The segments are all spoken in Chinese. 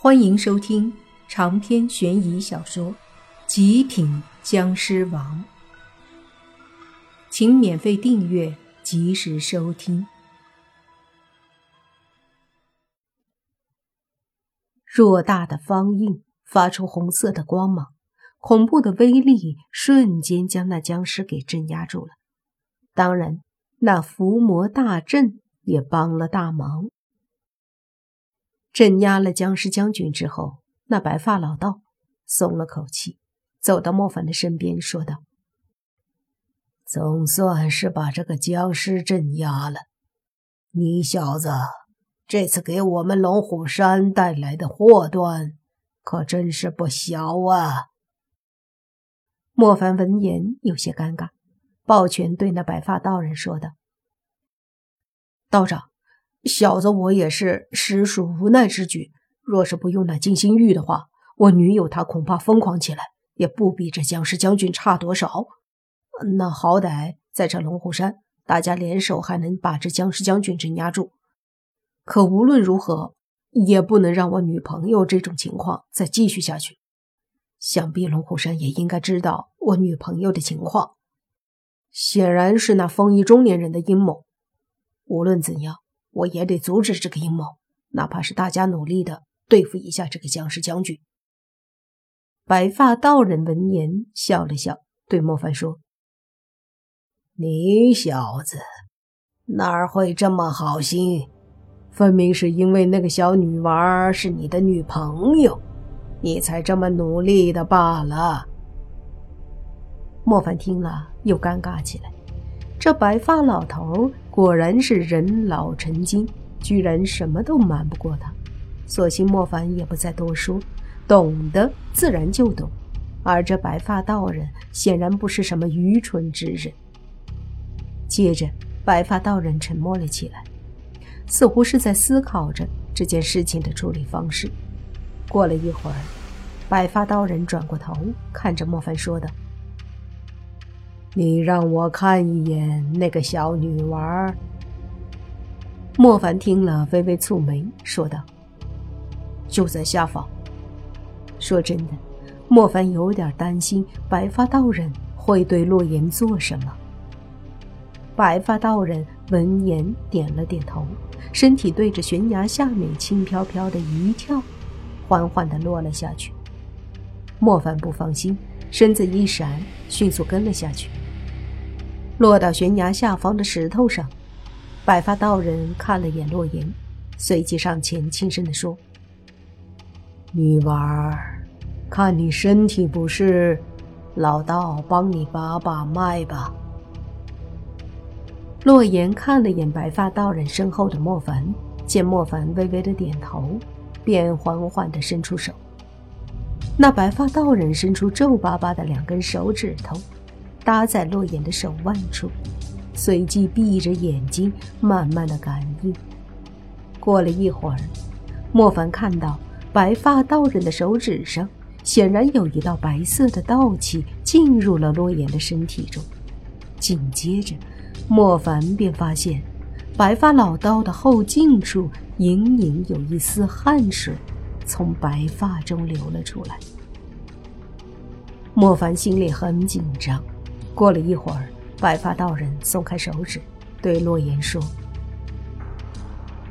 欢迎收听长篇悬疑小说《极品僵尸王》，请免费订阅，及时收听。偌大的方印发出红色的光芒，恐怖的威力瞬间将那僵尸给镇压住了。当然，那伏魔大阵也帮了大忙。镇压了僵尸将军之后，那白发老道松了口气，走到莫凡的身边，说道：“总算是把这个僵尸镇压了。你小子这次给我们龙虎山带来的祸端，可真是不小啊！”莫凡闻言有些尴尬，抱拳对那白发道人说道：“道长。”小子，我也是实属无奈之举。若是不用那金星玉的话，我女友她恐怕疯狂起来，也不比这僵尸将军差多少。那好歹在这龙虎山，大家联手还能把这僵尸将军镇压住。可无论如何，也不能让我女朋友这种情况再继续下去。想必龙虎山也应该知道我女朋友的情况，显然是那风衣中年人的阴谋。无论怎样。我也得阻止这个阴谋，哪怕是大家努力的对付一下这个僵尸将军。白发道人闻言笑了笑，对莫凡说：“你小子哪会这么好心？分明是因为那个小女娃是你的女朋友，你才这么努力的罢了。”莫凡听了又尴尬起来。这白发老头果然是人老成精，居然什么都瞒不过他。索性莫凡也不再多说，懂得自然就懂。而这白发道人显然不是什么愚蠢之人。接着，白发道人沉默了起来，似乎是在思考着这件事情的处理方式。过了一会儿，白发道人转过头，看着莫凡说道。你让我看一眼那个小女娃。莫凡听了，微微蹙眉，说道：“就在下方。”说真的，莫凡有点担心白发道人会对洛言做什么。白发道人闻言点了点头，身体对着悬崖下面轻飘飘的一跳，缓缓地落了下去。莫凡不放心，身子一闪，迅速跟了下去。落到悬崖下方的石头上，白发道人看了眼洛言，随即上前轻声地说：“女娃儿，看你身体不适，老道帮你把把脉吧。”洛言看了眼白发道人身后的莫凡，见莫凡微微的点头，便缓缓地伸出手。那白发道人伸出皱巴巴的两根手指头。搭在洛言的手腕处，随即闭着眼睛，慢慢的感应。过了一会儿，莫凡看到白发道人的手指上，显然有一道白色的道气进入了洛言的身体中。紧接着，莫凡便发现，白发老道的后颈处隐隐有一丝汗水从白发中流了出来。莫凡心里很紧张。过了一会儿，白发道人松开手指，对洛言说：“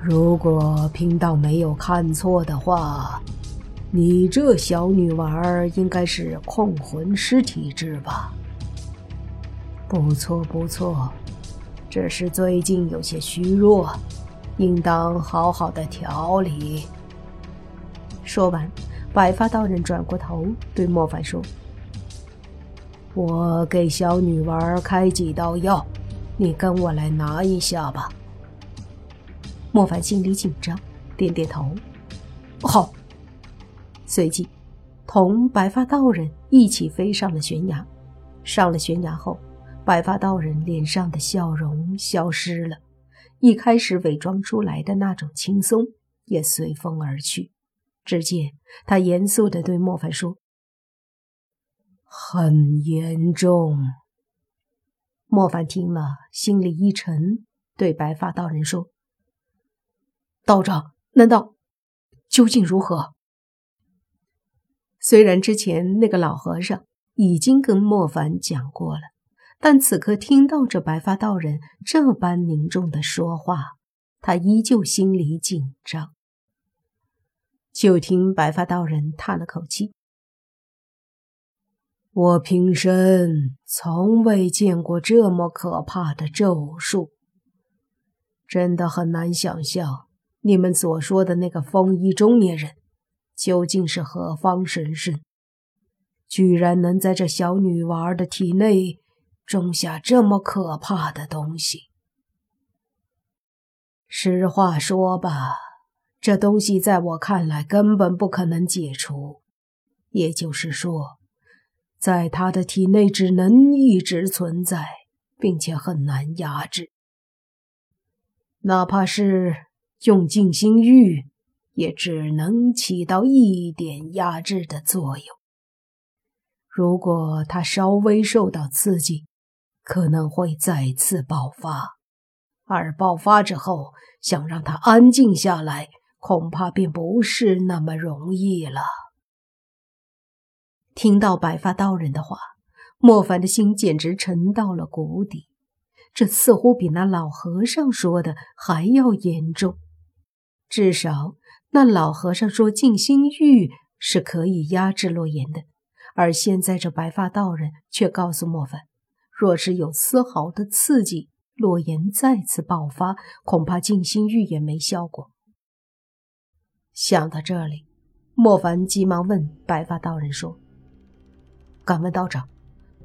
如果贫道没有看错的话，你这小女娃儿应该是控魂师体质吧？不错不错，只是最近有些虚弱，应当好好的调理。”说完，白发道人转过头对莫凡说。我给小女娃开几道药，你跟我来拿一下吧。莫凡心里紧张，点点头，好。随即，同白发道人一起飞上了悬崖。上了悬崖后，白发道人脸上的笑容消失了，一开始伪装出来的那种轻松也随风而去。只见他严肃地对莫凡说。很严重。莫凡听了，心里一沉，对白发道人说：“道长，难道究竟如何？”虽然之前那个老和尚已经跟莫凡讲过了，但此刻听到这白发道人这般凝重的说话，他依旧心里紧张。就听白发道人叹了口气：“我平生从未见过这么可怕的咒术，真的很难想象你们所说的那个风衣中年人。”究竟是何方神圣？居然能在这小女娃的体内种下这么可怕的东西？实话说吧，这东西在我看来根本不可能解除。也就是说，在他的体内只能一直存在，并且很难压制。哪怕是用静心玉。也只能起到一点压制的作用。如果他稍微受到刺激，可能会再次爆发，而爆发之后，想让他安静下来，恐怕便不是那么容易了。听到白发道人的话，莫凡的心简直沉到了谷底。这似乎比那老和尚说的还要严重，至少。那老和尚说静心玉是可以压制洛言的，而现在这白发道人却告诉莫凡，若是有丝毫的刺激，洛言再次爆发，恐怕静心玉也没效果。想到这里，莫凡急忙问白发道人说：“敢问道长，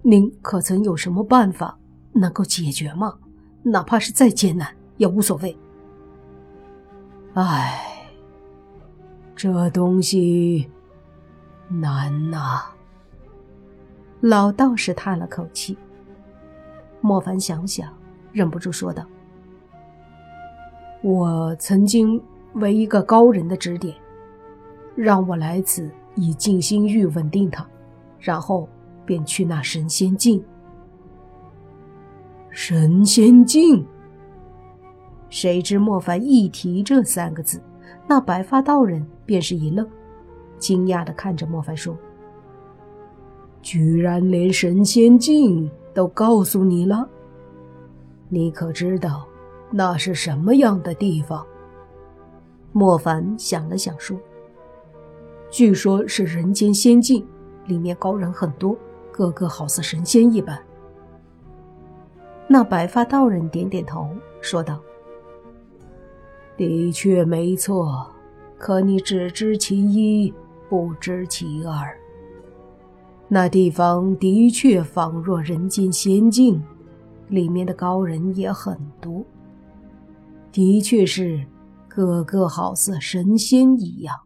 您可曾有什么办法能够解决吗？哪怕是再艰难也无所谓。”唉。这东西难呐！老道士叹了口气。莫凡想想，忍不住说道：“我曾经为一个高人的指点，让我来此以静心欲稳定他，然后便去那神仙境。神仙境。”谁知莫凡一提这三个字。那白发道人便是一愣，惊讶的看着莫凡说：“居然连神仙境都告诉你了？你可知道那是什么样的地方？”莫凡想了想说：“据说是人间仙境，里面高人很多，个个好似神仙一般。”那白发道人点点头，说道。的确没错，可你只知其一，不知其二。那地方的确仿若人间仙境，里面的高人也很多，的确是个个好似神仙一样。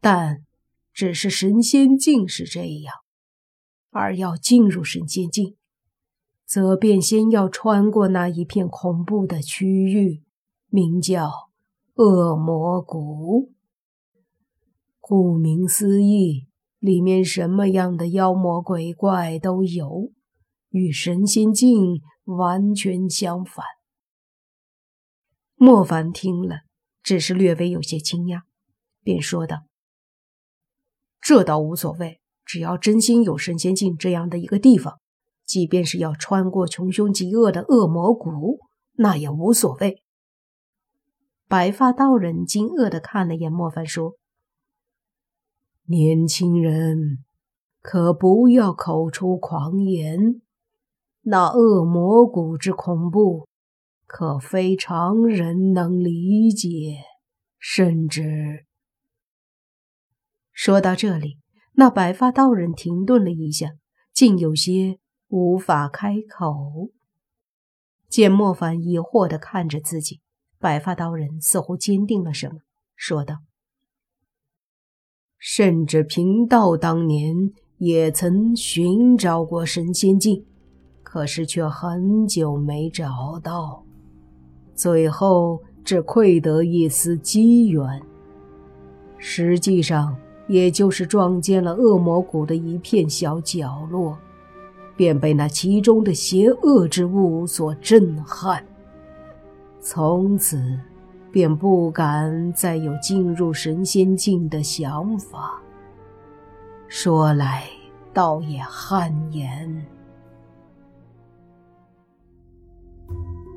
但只是神仙境是这样，而要进入神仙境，则便先要穿过那一片恐怖的区域。名叫恶魔谷，顾名思义，里面什么样的妖魔鬼怪都有，与神仙境完全相反。莫凡听了，只是略微有些惊讶，便说道：“这倒无所谓，只要真心有神仙境这样的一个地方，即便是要穿过穷凶极恶的恶魔谷，那也无所谓。”白发道人惊愕的看了眼莫凡，说：“年轻人，可不要口出狂言。那恶魔谷之恐怖，可非常人能理解。甚至……”说到这里，那白发道人停顿了一下，竟有些无法开口。见莫凡疑惑的看着自己。白发道人似乎坚定了什么，说道：“甚至贫道当年也曾寻找过神仙境，可是却很久没找到，最后只窥得一丝机缘。实际上，也就是撞见了恶魔谷的一片小角落，便被那其中的邪恶之物所震撼。”从此，便不敢再有进入神仙境的想法，说来倒也汗颜。